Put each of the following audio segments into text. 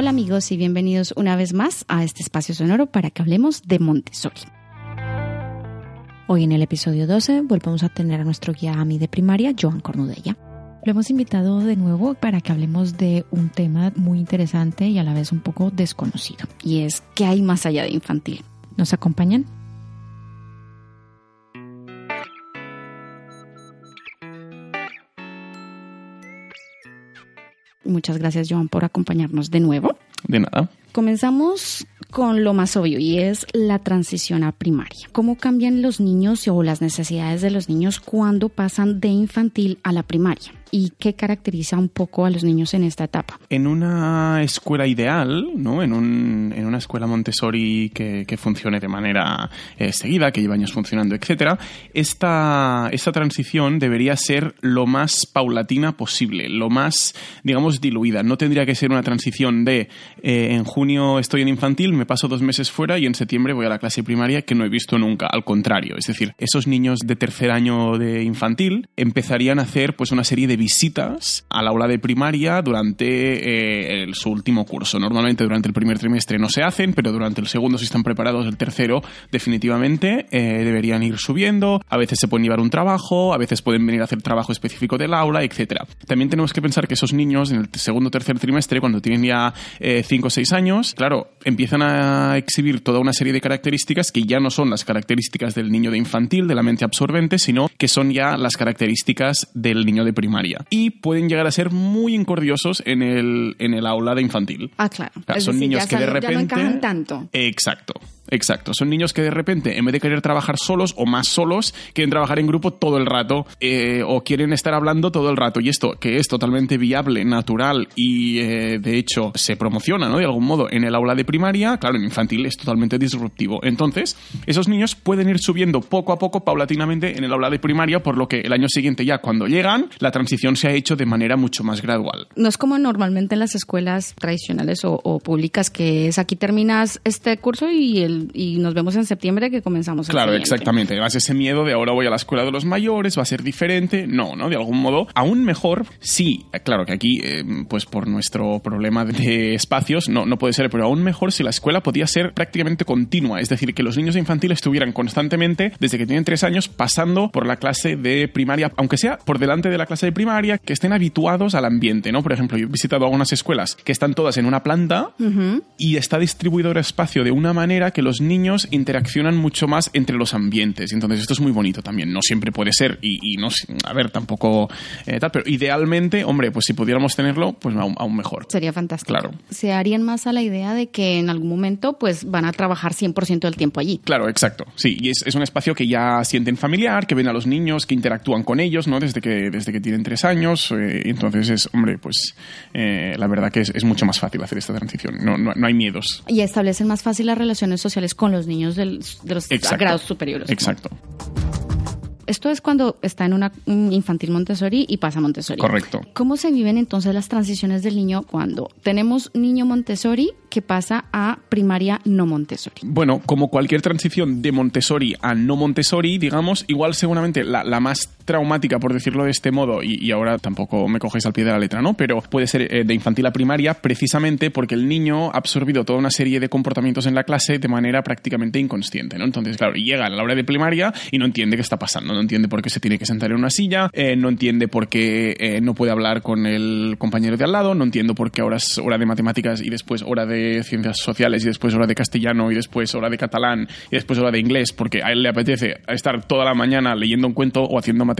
Hola amigos y bienvenidos una vez más a este espacio sonoro para que hablemos de Montessori. Hoy en el episodio 12 volvemos a tener a nuestro guía AMI de primaria, Joan Cornudella. Lo hemos invitado de nuevo para que hablemos de un tema muy interesante y a la vez un poco desconocido, y es ¿qué hay más allá de infantil? ¿Nos acompañan? Muchas gracias, Joan, por acompañarnos de nuevo. De nada. Comenzamos con lo más obvio y es la transición a primaria. ¿Cómo cambian los niños o las necesidades de los niños cuando pasan de infantil a la primaria? Y qué caracteriza un poco a los niños en esta etapa? En una escuela ideal, ¿no? en, un, en una escuela Montessori que, funcione de manera eh, seguida, que lleva años funcionando, etc., esta, esta transición debería ser lo más paulatina posible, lo más, digamos, diluida. No tendría que ser una transición de eh, en junio estoy en infantil, me paso dos meses fuera y en septiembre voy a la clase primaria que no he visto nunca. Al contrario, es decir, esos niños de tercer año de infantil empezarían a hacer pues una serie de visitas al aula de primaria durante eh, su último curso. Normalmente durante el primer trimestre no se hacen, pero durante el segundo, si están preparados, el tercero definitivamente eh, deberían ir subiendo. A veces se pueden llevar un trabajo, a veces pueden venir a hacer trabajo específico del aula, etc. También tenemos que pensar que esos niños en el segundo o tercer trimestre, cuando tienen ya 5 o 6 años, claro, empiezan a exhibir toda una serie de características que ya no son las características del niño de infantil, de la mente absorbente, sino que son ya las características del niño de primaria y pueden llegar a ser muy incordiosos en el, en el aula de infantil. Ah, claro. son niños que de repente... no encajan tanto. Exacto. Exacto, son niños que de repente, en vez de querer trabajar solos o más solos, quieren trabajar en grupo todo el rato eh, o quieren estar hablando todo el rato. Y esto, que es totalmente viable, natural y eh, de hecho se promociona ¿no? de algún modo en el aula de primaria, claro, en infantil es totalmente disruptivo. Entonces, esos niños pueden ir subiendo poco a poco, paulatinamente, en el aula de primaria, por lo que el año siguiente ya cuando llegan, la transición se ha hecho de manera mucho más gradual. No es como normalmente en las escuelas tradicionales o, o públicas, que es aquí terminas este curso y el y nos vemos en septiembre que comenzamos. Claro, exactamente. Además ese miedo de ahora voy a la escuela de los mayores, va a ser diferente. No, ¿no? De algún modo, aún mejor, sí, claro que aquí, eh, pues por nuestro problema de espacios, no, no puede ser, pero aún mejor si la escuela podía ser prácticamente continua, es decir, que los niños infantiles estuvieran constantemente, desde que tienen tres años, pasando por la clase de primaria, aunque sea por delante de la clase de primaria, que estén habituados al ambiente, ¿no? Por ejemplo, yo he visitado algunas escuelas que están todas en una planta y está distribuido el espacio de una manera que los niños interaccionan mucho más entre los ambientes. Entonces esto es muy bonito también. No siempre puede ser y, no, a ver, tampoco eh, tal, pero idealmente, hombre, pues si pudiéramos tenerlo, pues aún, mejor. Sería fantástico. Claro. Se harían más a la idea de que en algún momento pues van a trabajar 100% del tiempo allí. Claro, exacto. Sí, y es, un espacio que ya sienten familiar, que ven a los niños, que interactúan con ellos, ¿no? Desde que, desde que tienen tres años. Eh, entonces es, hombre, pues eh, la verdad que es, mucho más fácil hacer esta transición. No, no, no hay miedos. Y establecen más fácil las relaciones sociales con los niños de los grados superiores. Exacto. Esto es cuando está en una infantil Montessori y pasa a Montessori. Correcto. ¿Cómo se viven entonces las transiciones del niño cuando tenemos niño Montessori que pasa a primaria no Montessori? Bueno, como cualquier transición de Montessori a no Montessori, digamos, igual seguramente la, más traumática, por decirlo de este modo, y, ahora tampoco me coges al pie de la letra, ¿no? Pero puede ser eh, de infantil a primaria precisamente porque el niño ha absorbido toda una serie de comportamientos en la clase de manera prácticamente inconsciente, ¿no? Entonces, claro, llega a la hora de primaria y no entiende qué está pasando no entiende por qué se tiene que sentar en una silla, eh, no entiende por qué eh, no puede hablar con el compañero de al lado, no entiendo por qué ahora es hora de matemáticas y después hora de ciencias sociales y después hora de castellano y después hora de catalán y después hora de inglés, porque a él le apetece estar toda la mañana leyendo un cuento o haciendo matemáticas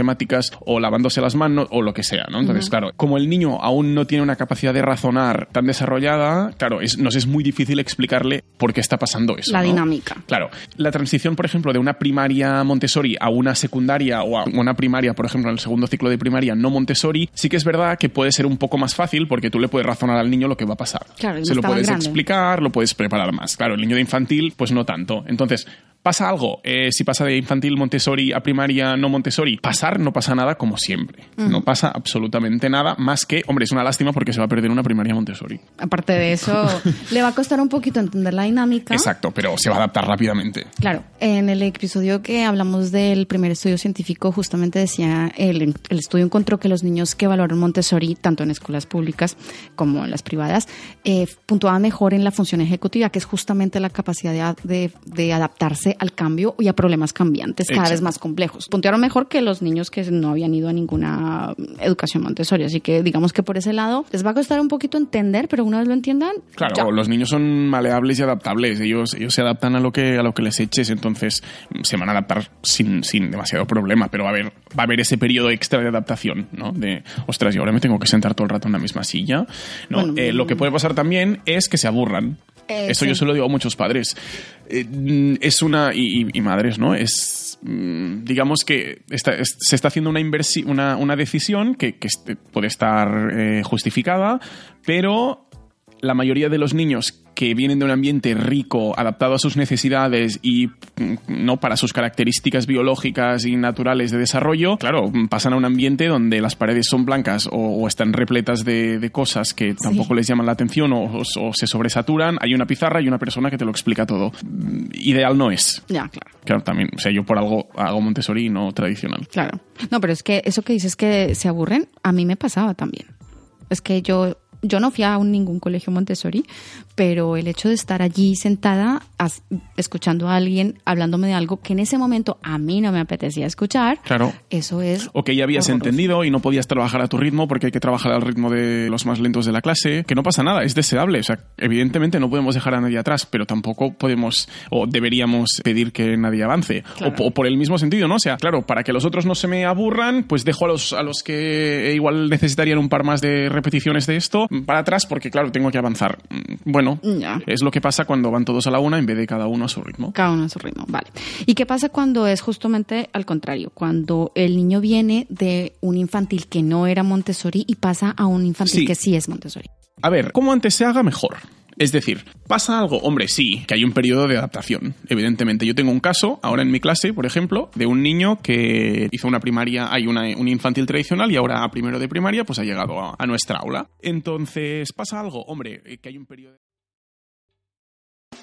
o lavándose las manos o lo que sea, ¿no? Entonces, claro, como el niño aún no tiene una capacidad de razonar tan desarrollada, claro, es, nos es muy difícil explicarle por qué está pasando eso. La dinámica. Claro. La transición, por ejemplo, de una primaria Montessori a una secundaria o a una primaria, por ejemplo, en el segundo ciclo de primaria no Montessori, sí que es verdad que puede ser un poco más fácil porque tú le puedes razonar al niño lo que va a pasar. Claro, Se lo puedes grande. explicar, lo puedes preparar más. Claro, el niño de infantil, pues no tanto. Entonces, ¿Pasa algo? Eh, si pasa de infantil Montessori a primaria no Montessori, pasar no pasa nada como siempre. No pasa absolutamente nada más que, hombre, es una lástima porque se va a perder una primaria Montessori. Aparte de eso, le va a costar un poquito entender la dinámica. Exacto, pero se va a adaptar rápidamente. Claro, en el episodio que hablamos del primer estudio científico, justamente decía, el, el estudio encontró que los niños que valoran Montessori, tanto en escuelas públicas como en las privadas, eh, puntuaban mejor en la función ejecutiva, que es justamente la capacidad de, de adaptarse al cambio y a problemas cambiantes cada Exacto. vez más complejos. Puntuaron mejor que los niños que no habían ido a ninguna educación Montessori. Así que digamos que por ese lado les va a costar un poquito entender, pero una vez lo entiendan, Claro, ya. los niños son maleables y adaptables. Ellos, ellos se adaptan a lo que a lo que les eches, entonces mm, se van a adaptar sin, sin demasiado problema. Pero va a haber va a haber ese periodo extra de adaptación, ¿no? De ostras, y ahora me tengo que sentar todo el rato en la misma silla. No, Bueno, Eh, lo que puede pasar también es que se aburran. Eh, Eso sí. yo se lo digo a muchos padres. Eh, mm, es una y, madres, ¿no? Es mm, digamos que está- es- se está haciendo una inversi una, una decisión que, que puede estar eh, justificada, pero la mayoría de los niños que vienen de un ambiente rico, adaptado a sus necesidades y mm, no para sus características biológicas y naturales de desarrollo, claro, pasan a un ambiente donde las paredes son blancas o, o están repletas de, de cosas que tampoco les llaman la atención o, o- o se sobresaturan. Hay una pizarra y una persona que te lo explica todo. Mm, Ideal no es. Ya, claro. Claro, también, o sea, yo por algo hago Montessori y no tradicional. Claro. No, pero es que eso que dices que se aburren, a mí me pasaba también. Es que yo, yo no fui a un- ningún colegio Montessori, pero el hecho de estar allí sentada, as- escuchando a alguien hablándome de algo que en ese momento a mí no me apetecía escuchar, Claro. eso es... O que ya habías horroroso. entendido y no podías trabajar a tu ritmo porque hay que trabajar al ritmo de los más lentos de la clase, que no pasa nada, es deseable. O sea, evidentemente no podemos dejar a nadie atrás, pero tampoco podemos o deberíamos pedir que nadie avance. Claro. O, po- por el mismo sentido, ¿no? O sea, claro, para que los otros no se me aburran, pues dejo a los, a los que igual necesitarían un par más de repeticiones de esto para atrás porque, claro, tengo que avanzar. Mm, Bueno, Ya. es lo que pasa cuando van todos a la una en vez de cada uno a su ritmo. Cada uno a su ritmo, vale. ¿Y qué pasa cuando es justamente al contrario? Cuando el niño viene de un infantil que no era Montessori y pasa a un infantil Sí. que sí es Montessori. A ver, como antes se haga, mejor. Es decir, ¿pasa algo? Hombre, sí, que hay un periodo de adaptación, evidentemente. Yo tengo un caso, ahora en mi clase, por ejemplo, de un niño que hizo una primaria, hay una, un infantil tradicional y ahora a primero de primaria, pues ha llegado a, a nuestra aula. Entonces, ¿pasa algo? Hombre, eh, que hay un periodo...